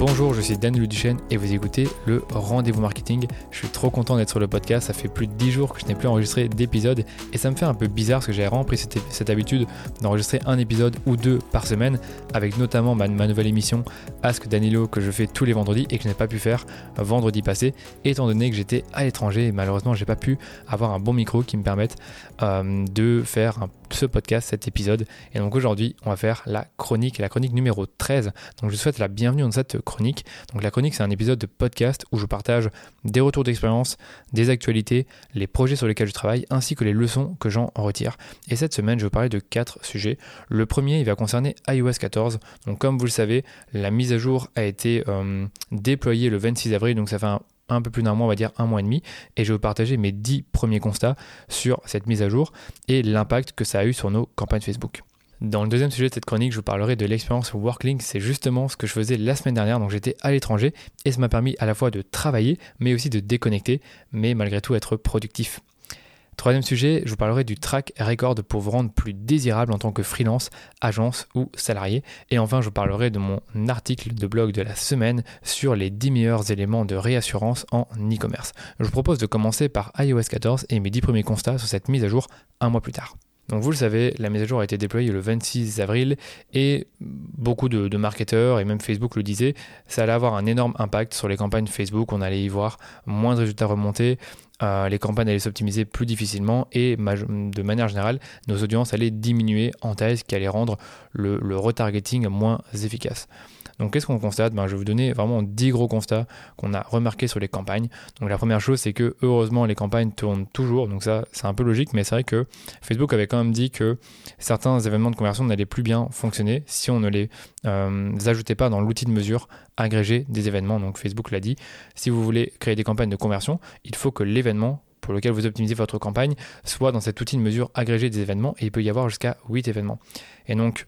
Bonjour, je suis Daniel Duchesne et vous écoutez le Rendez-vous Marketing. Je suis trop content d'être sur le podcast, ça fait plus de 10 jours que je n'ai plus enregistré d'épisode et ça me fait un peu bizarre parce que j'avais vraiment cette, habitude d'enregistrer un épisode ou deux par semaine avec notamment ma, nouvelle émission Ask Danilo que je fais tous les vendredis et que je n'ai pas pu faire vendredi passé étant donné que j'étais à l'étranger et malheureusement j'ai pas pu avoir un bon micro qui me permette euh, de faire ce podcast, cet épisode. Et donc aujourd'hui on va faire la chronique, la chronique numéro 13. Donc je vous souhaite la bienvenue dans cette chronique. Donc la chronique, c'est un épisode de podcast où je partage des retours d'expérience, des actualités, les projets sur lesquels je travaille, ainsi que les leçons que j'en retire. Et cette semaine, je vais parler de quatre sujets. Le premier, il va concerner iOS 14. Donc comme vous le savez, la mise à jour a été euh, déployée le 26 avril, donc ça fait un, un peu plus d'un mois, on va dire un mois et demi, et je vais vous partager mes 10 premiers constats sur cette mise à jour et l'impact que ça a eu sur nos campagnes Facebook. Dans le deuxième sujet de cette chronique, je vous parlerai de l'expérience Worklink. C'est justement ce que je faisais la semaine dernière. Donc j'étais à l'étranger et ça m'a permis à la fois de travailler, mais aussi de déconnecter, mais malgré tout être productif. Troisième sujet, je vous parlerai du track record pour vous rendre plus désirable en tant que freelance, agence ou salarié. Et enfin, je vous parlerai de mon article de blog de la semaine sur les 10 meilleurs éléments de réassurance en e-commerce. Je vous propose de commencer par iOS 14 et mes 10 premiers constats sur cette mise à jour un mois plus tard. Donc vous le savez, la mise à jour a été déployée le 26 avril et beaucoup de, marketeurs et même Facebook le disaient, ça allait avoir un énorme impact sur les campagnes Facebook, on allait y voir moins de résultats remontés, euh, les campagnes allaient s'optimiser plus difficilement et de manière générale, nos audiences allaient diminuer en taille, ce qui allait rendre le retargeting moins efficace. Donc qu'est-ce qu'on constate? Ben, Je vais vous donner vraiment 10 gros constats qu'on a remarqués sur les campagnes. Donc la première chose, c'est que heureusement les campagnes tournent toujours. Donc ça, c'est un peu logique, mais c'est vrai que Facebook avait quand même dit que certains événements de conversion n'allaient plus bien fonctionner si on ne les euh, ajoutait pas dans l'outil de mesure agrégé des événements. Donc Facebook l'a dit, si vous voulez créer des campagnes de conversion, il faut que l'événement pour lequel vous optimisez votre campagne soit dans cet outil de mesure agrégé des événements et il peut y avoir jusqu'à 8 événements. Et donc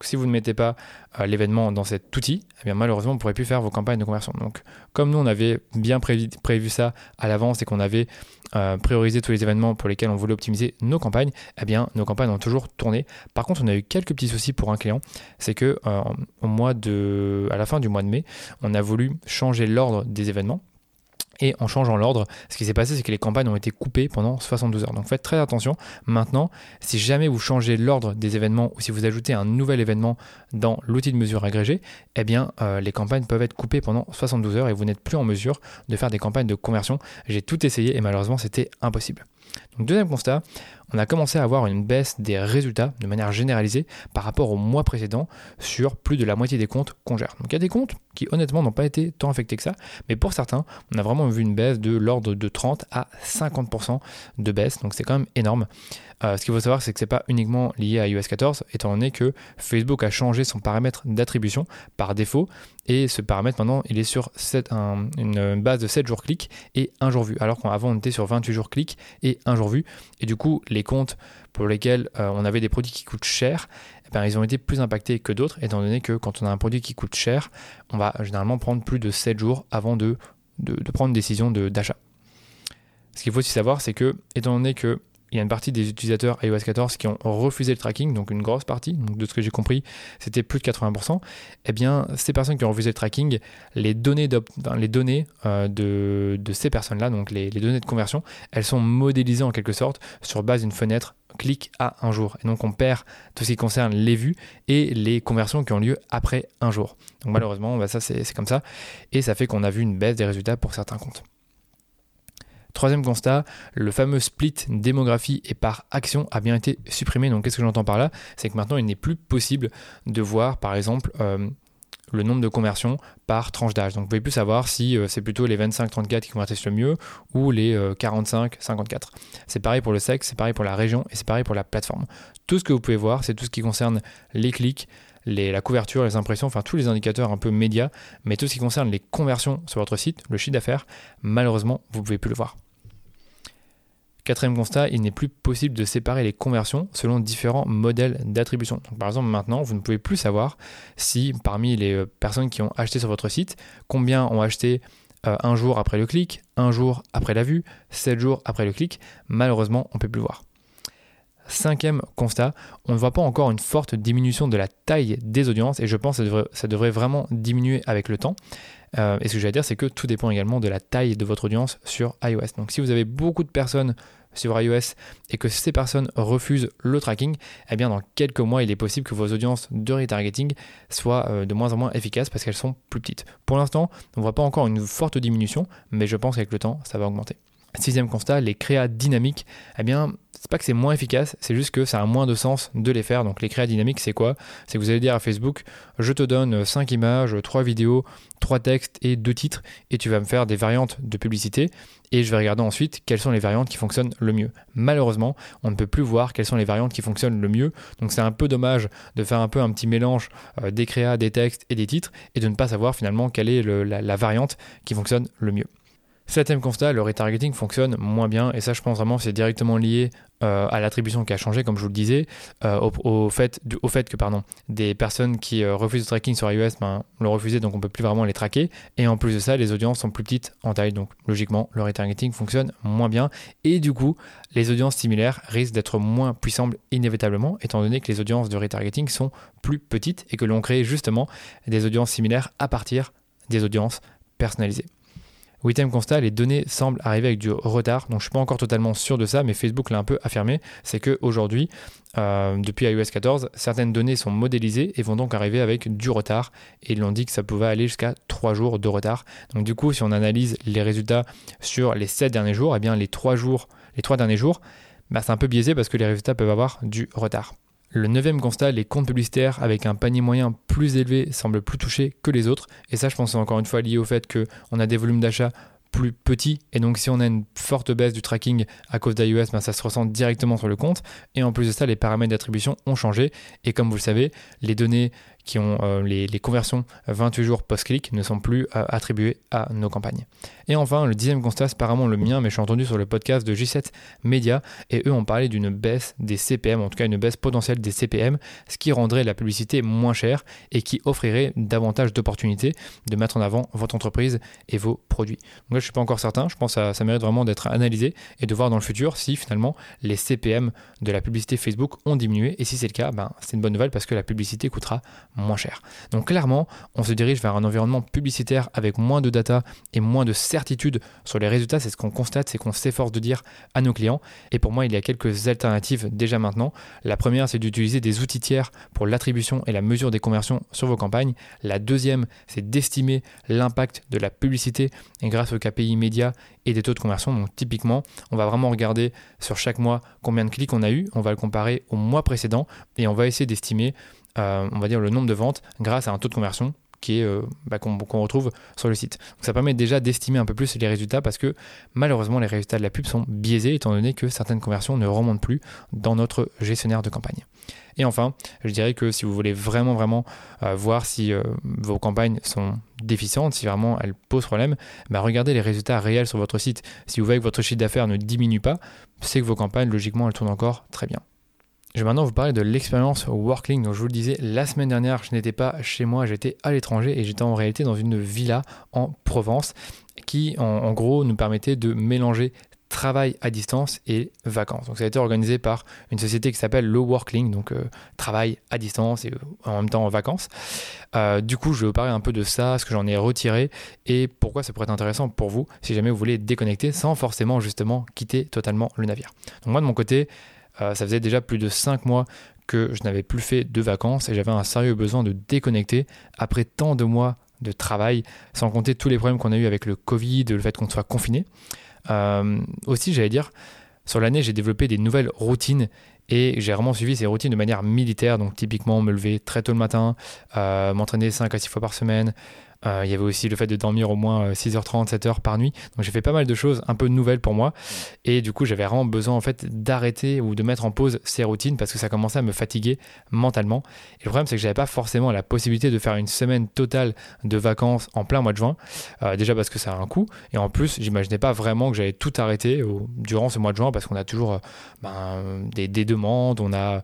si vous ne mettez pas euh, l'événement dans cet outil, eh malheureusement, vous ne pourrez plus faire vos campagnes de conversion. Donc, comme nous, on avait bien prévu, ça à l'avance et qu'on avait euh, priorisé tous les événements pour lesquels on voulait optimiser nos campagnes, eh bien, nos campagnes ont toujours tourné. Par contre, on a eu quelques petits soucis pour un client. C'est que euh, à la fin du mois de mai, on a voulu changer l'ordre des événements et en changeant l'ordre, ce qui s'est passé, c'est que les campagnes ont été coupées pendant 72 heures. Donc faites très attention. Maintenant, si jamais vous changez l'ordre des événements ou si vous ajoutez un nouvel événement dans l'outil de mesure agrégé, eh bien, euh, les campagnes peuvent être coupées pendant 72 heures et vous n'êtes plus en mesure de faire des campagnes de conversion. J'ai tout essayé et malheureusement, c'était impossible. Donc deuxième constat, on a commencé à avoir une baisse des résultats de manière généralisée par rapport au mois précédent sur plus de la moitié des comptes qu'on gère. Donc il y a des comptes qui honnêtement n'ont pas été tant affectés que ça, mais pour certains, on a vraiment vu une baisse de l'ordre de 30 à 50% de baisse, donc c'est quand même énorme. Euh, ce qu'il faut savoir, c'est que ce n'est pas uniquement lié à iOS 14, étant donné que Facebook a changé son paramètre d'attribution par défaut, et ce paramètre maintenant, il est sur une base de 7 jours clics et 1 jour vu, alors qu'avant on était sur 28 jours clics et 1 jour vu, et du coup les comptes pour lesquels euh, on avait des produits qui coûtent cher, ils ont été plus impactés que d'autres, étant donné que quand on a un produit qui coûte cher, on va généralement prendre plus de 7 jours avant de, de prendre une décision d'achat. Ce qu'il faut aussi savoir, c'est que, étant donné que il y a une partie des utilisateurs iOS 14 qui ont refusé le tracking, donc une grosse partie, donc de ce que j'ai compris, c'était plus de 80%. Eh bien, ces personnes qui ont refusé le tracking, les données, les données euh, de, ces personnes-là, donc les, données de conversion, elles sont modélisées en quelque sorte sur base d'une fenêtre clic à un jour. Et donc on perd tout ce qui concerne les vues et les conversions qui ont lieu après un jour. Donc malheureusement, bah, ça c'est comme ça. Et ça fait qu'on a vu une baisse des résultats pour certains comptes. Troisième constat, le fameux split démographie et par action a bien été supprimé. Donc qu'est-ce que j'entends par là? C'est que maintenant il n'est plus possible de voir par exemple euh, le nombre de conversions par tranche d'âge. Donc vous pouvez plus savoir si euh, c'est plutôt les 25-34 qui convertissent le mieux ou les 45-54. Euh, c'est pareil pour le sexe, c'est pareil pour la région et c'est pareil pour la plateforme. Tout ce que vous pouvez voir, c'est tout ce qui concerne les clics, la couverture, les impressions, enfin tous les indicateurs un peu médias, mais tout ce qui concerne les conversions sur votre site, le chiffre d'affaires, malheureusement, vous ne pouvez plus le voir. Quatrième constat, il n'est plus possible de séparer les conversions selon différents modèles d'attribution. par exemple, maintenant, vous ne pouvez plus savoir si parmi les euh, personnes qui ont acheté sur votre site, combien ont acheté euh, un jour après le clic, un jour après la vue, sept jours après le clic. Malheureusement, on ne peut plus voir. Cinquième constat, on ne voit pas encore une forte diminution de la taille des audiences et je pense que ça devrait, vraiment diminuer avec le temps. Euh, et ce que je vais dire, c'est que tout dépend également de la taille de votre audience sur iOS. Donc si vous avez beaucoup de personnes sur iOS et que ces personnes refusent le tracking, eh bien dans quelques mois, il est possible que vos audiences de retargeting soient euh, de moins en moins efficaces parce qu'elles sont plus petites. Pour l'instant, on ne voit pas encore une forte diminution, mais je pense qu'avec le temps, ça va augmenter. Sixième constat, les créas dynamiques, eh bien, c'est pas que c'est moins efficace, c'est juste que ça a moins de sens de les faire. Donc les créas dynamiques, c'est quoi? C'est que vous allez dire à Facebook, je te donne 5 images, 3 vidéos, 3 textes et 2 titres, et tu vas me faire des variantes de publicité, et je vais regarder ensuite quelles sont les variantes qui fonctionnent le mieux. Malheureusement, on ne peut plus voir quelles sont les variantes qui fonctionnent le mieux, donc c'est un peu dommage de faire un peu un petit mélange euh, des créas, des textes et des titres, et de ne pas savoir finalement quelle est la variante qui fonctionne le mieux. Septième constat, le retargeting fonctionne moins bien. Et ça je pense vraiment c'est directement lié euh, à l'attribution qui a changé comme je vous le disais, euh, au, fait, que pardon, des personnes qui euh, refusent le tracking sur iOS ben, l'ont refusé donc on peut plus vraiment les traquer. Et en plus de ça les audiences sont plus petites en taille. Donc logiquement le retargeting fonctionne moins bien. Et du coup les audiences similaires risquent d'être moins puissantes inévitablement étant donné que les audiences de retargeting sont plus petites et que l'on crée justement des audiences similaires à partir des audiences personnalisées. Huitième constat, les données semblent arriver avec du retard. Donc je ne suis pas encore totalement sûr de ça, mais Facebook l'a un peu affirmé. C'est qu'aujourd'hui, euh, depuis iOS 14, certaines données sont modélisées et vont donc arriver avec du retard. Et ils l'ont dit que ça pouvait aller jusqu'à 3 jours de retard. Donc du coup, si on analyse les résultats sur les 7 derniers jours, eh bien les 3 jours, les 3 derniers jours, bah, c'est un peu biaisé parce que les résultats peuvent avoir du retard. Le neuvième constat, les comptes publicitaires avec un panier moyen plus élevé semblent plus touchés que les autres. Et ça, je pense, c'est encore une fois lié au fait qu'on a des volumes d'achat plus petits. Et donc, si on a une forte baisse du tracking à cause d'iOS, ben, ça se ressent directement sur le compte. Et en plus de ça, les paramètres d'attribution ont changé. Et comme vous le savez, les données qui ont euh, les, conversions 28 jours post-clic ne sont plus euh, attribuées à nos campagnes. Et enfin, le dixième constat, c'est apparemment le mien, mais je suis entendu sur le podcast de J7 Media, et eux ont parlé d'une baisse des CPM, en tout cas une baisse potentielle des CPM, ce qui rendrait la publicité moins chère et qui offrirait davantage d'opportunités de mettre en avant votre entreprise et vos produits. Donc là, je ne suis pas encore certain, je pense que ça, ça mérite vraiment d'être analysé et de voir dans le futur si finalement les CPM de la publicité Facebook ont diminué, et si c'est le cas, ben, c'est une bonne nouvelle parce que la publicité coûtera moins cher. Donc clairement, on se dirige vers un environnement publicitaire avec moins de data et moins de certitude sur les résultats. C'est ce qu'on constate, c'est qu'on s'efforce de dire à nos clients. Et pour moi, il y a quelques alternatives déjà maintenant. La première, c'est d'utiliser des outils tiers pour l'attribution et la mesure des conversions sur vos campagnes. La deuxième, c'est d'estimer l'impact de la publicité grâce aux KPI médias et des taux de conversion. Donc typiquement, on va vraiment regarder sur chaque mois combien de clics on a eu, on va le comparer au mois précédent et on va essayer d'estimer euh, on va dire, le nombre de ventes grâce à un taux de conversion qui est euh, bah, qu'on retrouve sur le site. ça permet déjà d'estimer un peu plus les résultats parce que malheureusement les résultats de la pub sont biaisés étant donné que certaines conversions ne remontent plus dans notre gestionnaire de campagne. Et enfin, je dirais que si vous voulez vraiment vraiment euh, voir si vos campagnes sont déficientes, si vraiment elles posent problème, bah, regardez les résultats réels sur votre site. Si vous voyez que votre chiffre d'affaires ne diminue pas, c'est que vos campagnes logiquement elles tournent encore très bien. Je vais maintenant vous parler de l'expérience Workling. Donc, je vous le disais, la semaine dernière, je n'étais pas chez moi, j'étais à l'étranger et j'étais en réalité dans une villa en Provence qui, en, gros, nous permettait de mélanger travail à distance et vacances. Donc ça a été organisé par une société qui s'appelle le Workling, donc euh, travail à distance et euh, en même temps en vacances. Euh, du coup, je vais vous parler un peu de ça, ce que j'en ai retiré et pourquoi ça pourrait être intéressant pour vous si jamais vous voulez déconnecter sans forcément justement quitter totalement le navire. Donc moi de mon côté, ça faisait déjà plus de 5 mois que je n'avais plus fait de vacances et j'avais un sérieux besoin de déconnecter après tant de mois de travail, sans compter tous les problèmes qu'on a eu avec le Covid, le fait qu'on soit confiné. Euh, aussi, j'allais dire, sur l'année, j'ai développé des nouvelles routines et j'ai vraiment suivi ces routines de manière militaire. Donc, typiquement, me lever très tôt le matin, euh, m'entraîner 5 à 6 fois par semaine, euh, il y avait aussi le fait de dormir au moins 6h30, euh, 7h par nuit. Donc j'ai fait pas mal de choses un peu nouvelles pour moi. Et du coup, j'avais vraiment besoin en fait d'arrêter ou de mettre en pause ces routines parce que ça commençait à me fatiguer mentalement. Et le problème, c'est que j'avais pas forcément la possibilité de faire une semaine totale de vacances en plein mois de juin. Euh, déjà parce que ça a un coût. Et en plus, j'imaginais pas vraiment que j'allais tout arrêter durant ce mois de juin parce qu'on a toujours ben, des, des, demandes, on a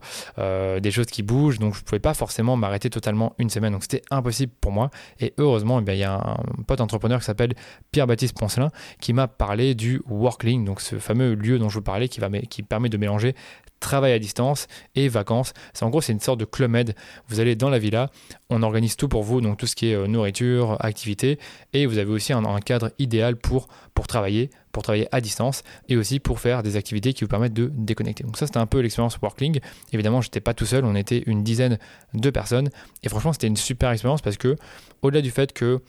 des choses qui bougent. Donc je pouvais pas forcément m'arrêter totalement une semaine. Donc c'était impossible pour moi. Et heureusement, eh il y a un pote entrepreneur qui s'appelle Pierre-Baptiste Poncelin qui m'a parlé du Workling, donc ce fameux lieu dont je vous parlais qui, permet de mélanger travail à distance et vacances. C'est en gros c'est une sorte de club med. Vous allez dans la villa, on organise tout pour vous, donc tout ce qui est euh, nourriture, activité, et vous avez aussi un, cadre idéal pour travailler, pour travailler à distance, et aussi pour faire des activités qui vous permettent de déconnecter. Donc ça c'était un peu l'expérience Workling. Évidemment j'étais pas tout seul, on était une dizaine de personnes, et franchement c'était une super expérience parce que au-delà du fait que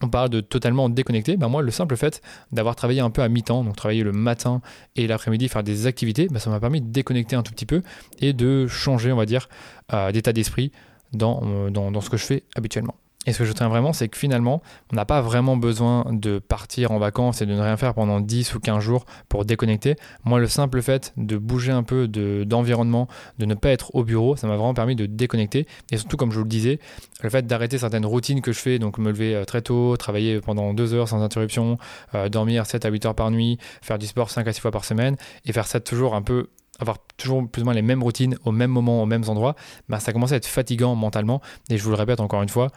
on parle de totalement déconnecté, ben moi le simple fait d'avoir travaillé un peu à mi-temps, donc travailler le matin et l'après-midi, faire des activités, ben, ça m'a permis de déconnecter un tout petit peu et de changer, on va dire, euh, d'état d'esprit euh, dans, ce que je fais habituellement. Et ce que je tiens vraiment, c'est que finalement, on n'a pas vraiment besoin de partir en vacances et de ne rien faire pendant 10 ou 15 jours pour déconnecter. Moi, le simple fait de bouger un peu d'environnement, de, ne pas être au bureau, ça m'a vraiment permis de déconnecter. Et surtout, comme je vous le disais, le fait d'arrêter certaines routines que je fais, donc me lever euh, très tôt, travailler pendant 2 heures sans interruption, euh, dormir 7 à 8 heures par nuit, faire du sport 5 à 6 fois par semaine, et faire ça toujours un peu avoir toujours plus ou moins les mêmes routines au même moment, aux mêmes endroits, bah, ça commence à être fatigant mentalement. Et je vous le répète encore une fois,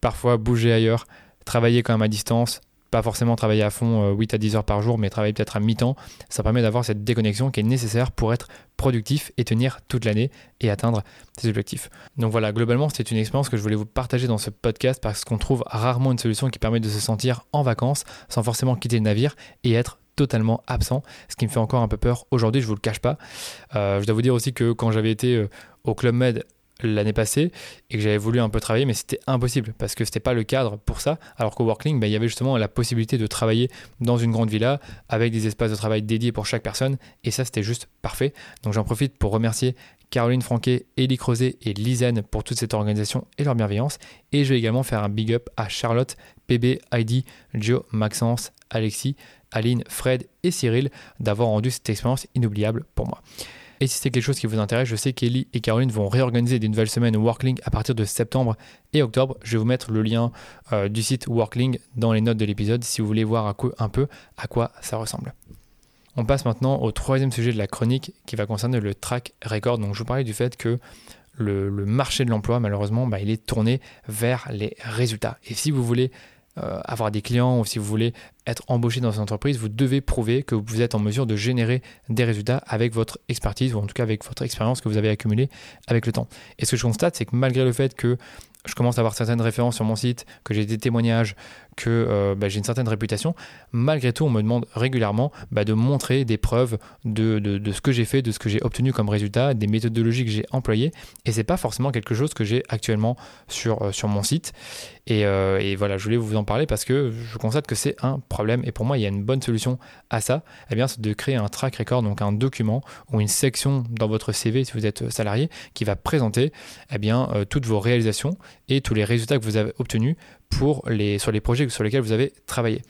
parfois bouger ailleurs, travailler quand même à distance, pas forcément travailler à fond 8 euh, à 10 heures par jour, mais travailler peut-être à mi-temps, ça permet d'avoir cette déconnexion qui est nécessaire pour être productif et tenir toute l'année et atteindre ses objectifs. Donc voilà, globalement, c'est une expérience que je voulais vous partager dans ce podcast parce qu'on trouve rarement une solution qui permet de se sentir en vacances sans forcément quitter le navire et être totalement absent, ce qui me fait encore un peu peur aujourd'hui, je vous le cache pas. Euh, je dois vous dire aussi que quand j'avais été euh, au Club Med l'année passée et que j'avais voulu un peu travailler, mais c'était impossible parce que c'était pas le cadre pour ça. Alors qu'au Workling, bah, il y avait justement la possibilité de travailler dans une grande villa avec des espaces de travail dédiés pour chaque personne et ça c'était juste parfait. Donc j'en profite pour remercier Caroline Franquet, Elie Creuset et Lisanne pour toute cette organisation et leur bienveillance. Et je vais également faire un big up à Charlotte, PB, Heidi, Joe, Maxence, Alexis, Aline, Fred et Cyril d'avoir rendu cette expérience inoubliable pour moi. Et si c'est quelque chose qui vous intéresse, je sais qu'Ellie et Caroline vont réorganiser des nouvelles semaines Workling à partir de septembre et octobre. Je vais vous mettre le lien euh, du site Workling dans les notes de l'épisode si vous voulez voir un peu à quoi ça ressemble. On passe maintenant au troisième sujet de la chronique qui va concerner le track record. Donc je vous parlais du fait que le, marché de l'emploi, malheureusement, bah, il est tourné vers les résultats. Et si vous voulez euh, avoir des clients ou si vous voulez être embauché dans une entreprise, vous devez prouver que vous êtes en mesure de générer des résultats avec votre expertise ou en tout cas avec votre expérience que vous avez accumulée avec le temps. Et ce que je constate, c'est que malgré le fait que je commence à avoir certaines références sur mon site, que j'ai des témoignages, que euh, bah, j'ai une certaine réputation, malgré tout, on me demande régulièrement bah, de montrer des preuves de, ce que j'ai fait, de ce que j'ai obtenu comme résultat, des méthodologies que j'ai employées. Et c'est pas forcément quelque chose que j'ai actuellement sur, euh, sur mon site. Et, euh, et, voilà, je voulais vous en parler parce que je constate que c'est un problème. Et pour moi, il y a une bonne solution à ça. Eh bien, c'est de créer un track record, donc un document ou une section dans votre CV si vous êtes salarié, qui va présenter eh bien, toutes vos réalisations et tous les résultats que vous avez obtenus pour les, sur les projets sur lesquels vous avez travaillé.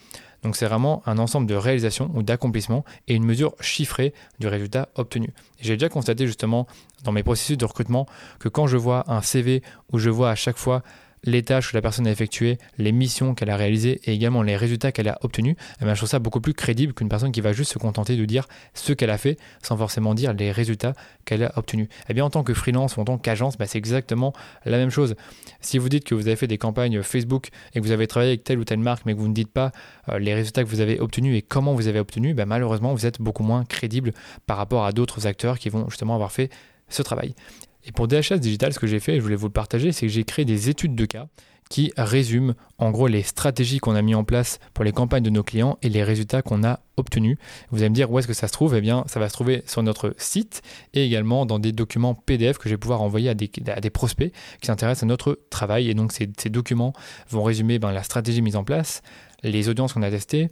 Donc c'est vraiment un ensemble de réalisations ou d'accomplissements et une mesure chiffrée du résultat obtenu. J'ai déjà constaté justement dans mes processus de recrutement que quand je vois un CV où je vois à chaque fois les tâches que la personne a effectuées, les missions qu'elle a réalisées et également les résultats qu'elle a obtenus, eh je trouve ça beaucoup plus crédible qu'une personne qui va juste se contenter de dire ce qu'elle a fait sans forcément dire les résultats qu'elle a obtenus. Eh bien, en tant que freelance ou en tant qu'agence, bah, c'est exactement la même chose. Si vous dites que vous avez fait des campagnes Facebook et que vous avez travaillé avec telle ou telle marque, mais que vous ne dites pas euh, les résultats que vous avez obtenus et comment vous avez obtenus, bah, malheureusement, vous êtes beaucoup moins crédible par rapport à d'autres acteurs qui vont justement avoir fait ce travail. Et pour DHS Digital, ce que j'ai fait, et je voulais vous le partager, c'est que j'ai créé des études de cas qui résument en gros les stratégies qu'on a mis en place pour les campagnes de nos clients et les résultats qu'on a obtenus. Vous allez me dire où est-ce que ça se trouve? Eh bien, ça va se trouver sur notre site et également dans des documents PDF que je vais pouvoir envoyer à des, prospects qui s'intéressent à notre travail. Et donc, ces, documents vont résumer ben, la stratégie mise en place, les audiences qu'on a testées,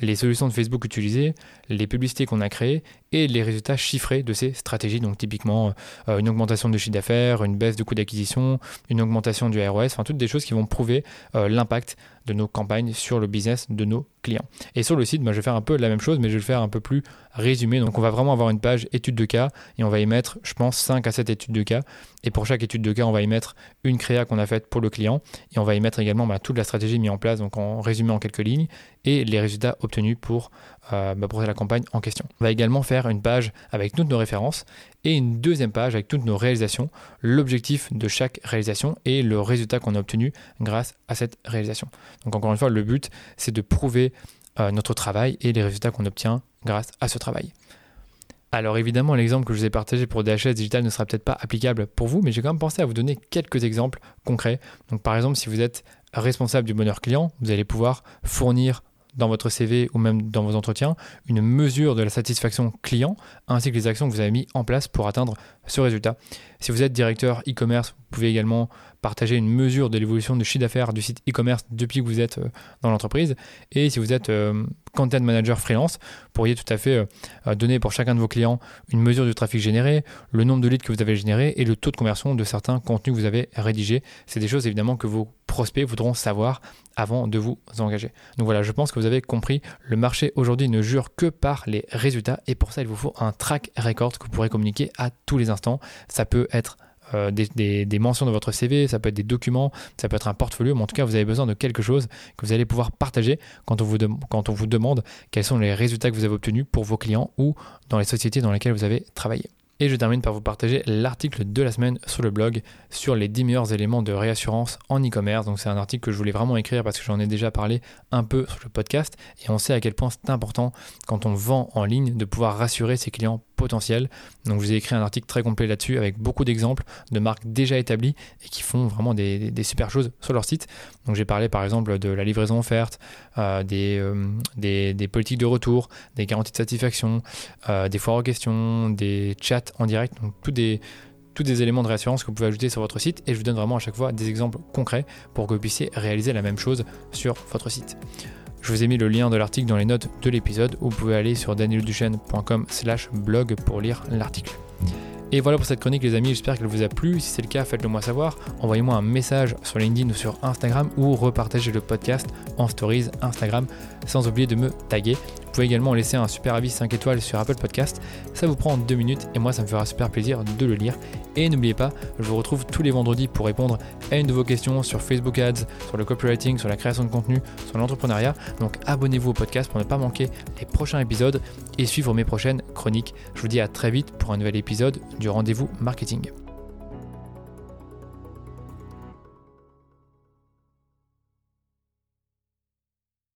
les solutions de Facebook utilisées, les publicités qu'on a créées et les résultats chiffrés de ces stratégies. Donc typiquement euh, une augmentation de chiffre d'affaires, une baisse de coût d'acquisition, une augmentation du ROS, enfin toutes des choses qui vont prouver euh, l'impact de nos campagnes sur le business de nos clients. Et sur le site, bah, je vais faire un peu la même chose, mais je vais le faire un peu plus résumé. Donc on va vraiment avoir une page étude de cas et on va y mettre, je pense, 5 à 7 études de cas. Et pour chaque étude de cas, on va y mettre une créa qu'on a faite pour le client et on va y mettre également bah, toute la stratégie mise en place, donc en résumé en quelques lignes, et les résultats obtenus pour, euh, bah, pour la campagne en question. On va également faire une page avec toutes nos références et une deuxième page avec toutes nos réalisations, l'objectif de chaque réalisation et le résultat qu'on a obtenu grâce à cette réalisation. Donc encore une fois, le but, c'est de prouver euh, notre travail et les résultats qu'on obtient grâce à ce travail. Alors évidemment, l'exemple que je vous ai partagé pour DHS Digital ne sera peut-être pas applicable pour vous, mais j'ai quand même pensé à vous donner quelques exemples concrets. Donc par exemple, si vous êtes responsable du bonheur client, vous allez pouvoir fournir dans votre CV ou même dans vos entretiens une mesure de la satisfaction client ainsi que les actions que vous avez mis en place pour atteindre ce résultat. Si vous êtes directeur e-commerce, vous pouvez également partager une mesure de l'évolution du chiffre d'affaires du site e-commerce depuis que vous êtes euh, dans l'entreprise. Et si vous êtes euh, content manager freelance, vous pourriez tout à fait euh, donner pour chacun de vos clients une mesure du trafic généré, le nombre de leads que vous avez généré et le taux de conversion de certains contenus que vous avez rédigés. C'est des choses évidemment que vos prospects voudront savoir avant de vous engager. Donc voilà, je pense que vous avez compris, le marché aujourd'hui ne jure que par les résultats et pour ça il vous faut un track record que vous pourrez communiquer à tous les instants. Ça peut être euh, des, mentions de votre CV, ça peut être des documents, ça peut être un portfolio, mais en tout cas, vous avez besoin de quelque chose que vous allez pouvoir partager quand on vous, quand on vous demande quels sont les résultats que vous avez obtenus pour vos clients ou dans les sociétés dans lesquelles vous avez travaillé. Et je termine par vous partager l'article de la semaine sur le blog sur les 10 meilleurs éléments de réassurance en e-commerce. Donc c'est un article que je voulais vraiment écrire parce que j'en ai déjà parlé un peu sur le podcast et on sait à quel point c'est important quand on vend en ligne de pouvoir rassurer ses clients potentiel. Donc je vous ai écrit un article très complet là-dessus avec beaucoup d'exemples de marques déjà établies et qui font vraiment des, super choses sur leur site. Donc j'ai parlé par exemple de la livraison offerte, euh, euh, des, politiques de retour, des garanties de satisfaction, euh, des foires aux questions, des chats en direct, donc tous des tous des éléments de réassurance que vous pouvez ajouter sur votre site et je vous donne vraiment à chaque fois des exemples concrets pour que vous puissiez réaliser la même chose sur votre site. Je vous ai mis le lien de l'article dans les notes de l'épisode où vous pouvez aller sur danielduchesne.com slash blog pour lire l'article. Et voilà pour cette chronique les amis, j'espère qu'elle vous a plu. Si c'est le cas, faites-le moi savoir. Envoyez-moi un message sur LinkedIn ou sur Instagram ou repartagez le podcast en stories Instagram sans oublier de me taguer. Vous pouvez également laisser un super avis 5 étoiles sur Apple Podcast. Ça vous prend 2 minutes et moi ça me fera super plaisir de le lire. Et n'oubliez pas, je vous retrouve tous les vendredis pour répondre à une de vos questions sur Facebook Ads, sur le copywriting, sur la création de contenu, sur l'entrepreneuriat. Donc abonnez-vous au podcast pour ne pas manquer les prochains épisodes et suivre mes prochaines chroniques. Je vous dis à très vite pour un nouvel épisode du rendez-vous marketing.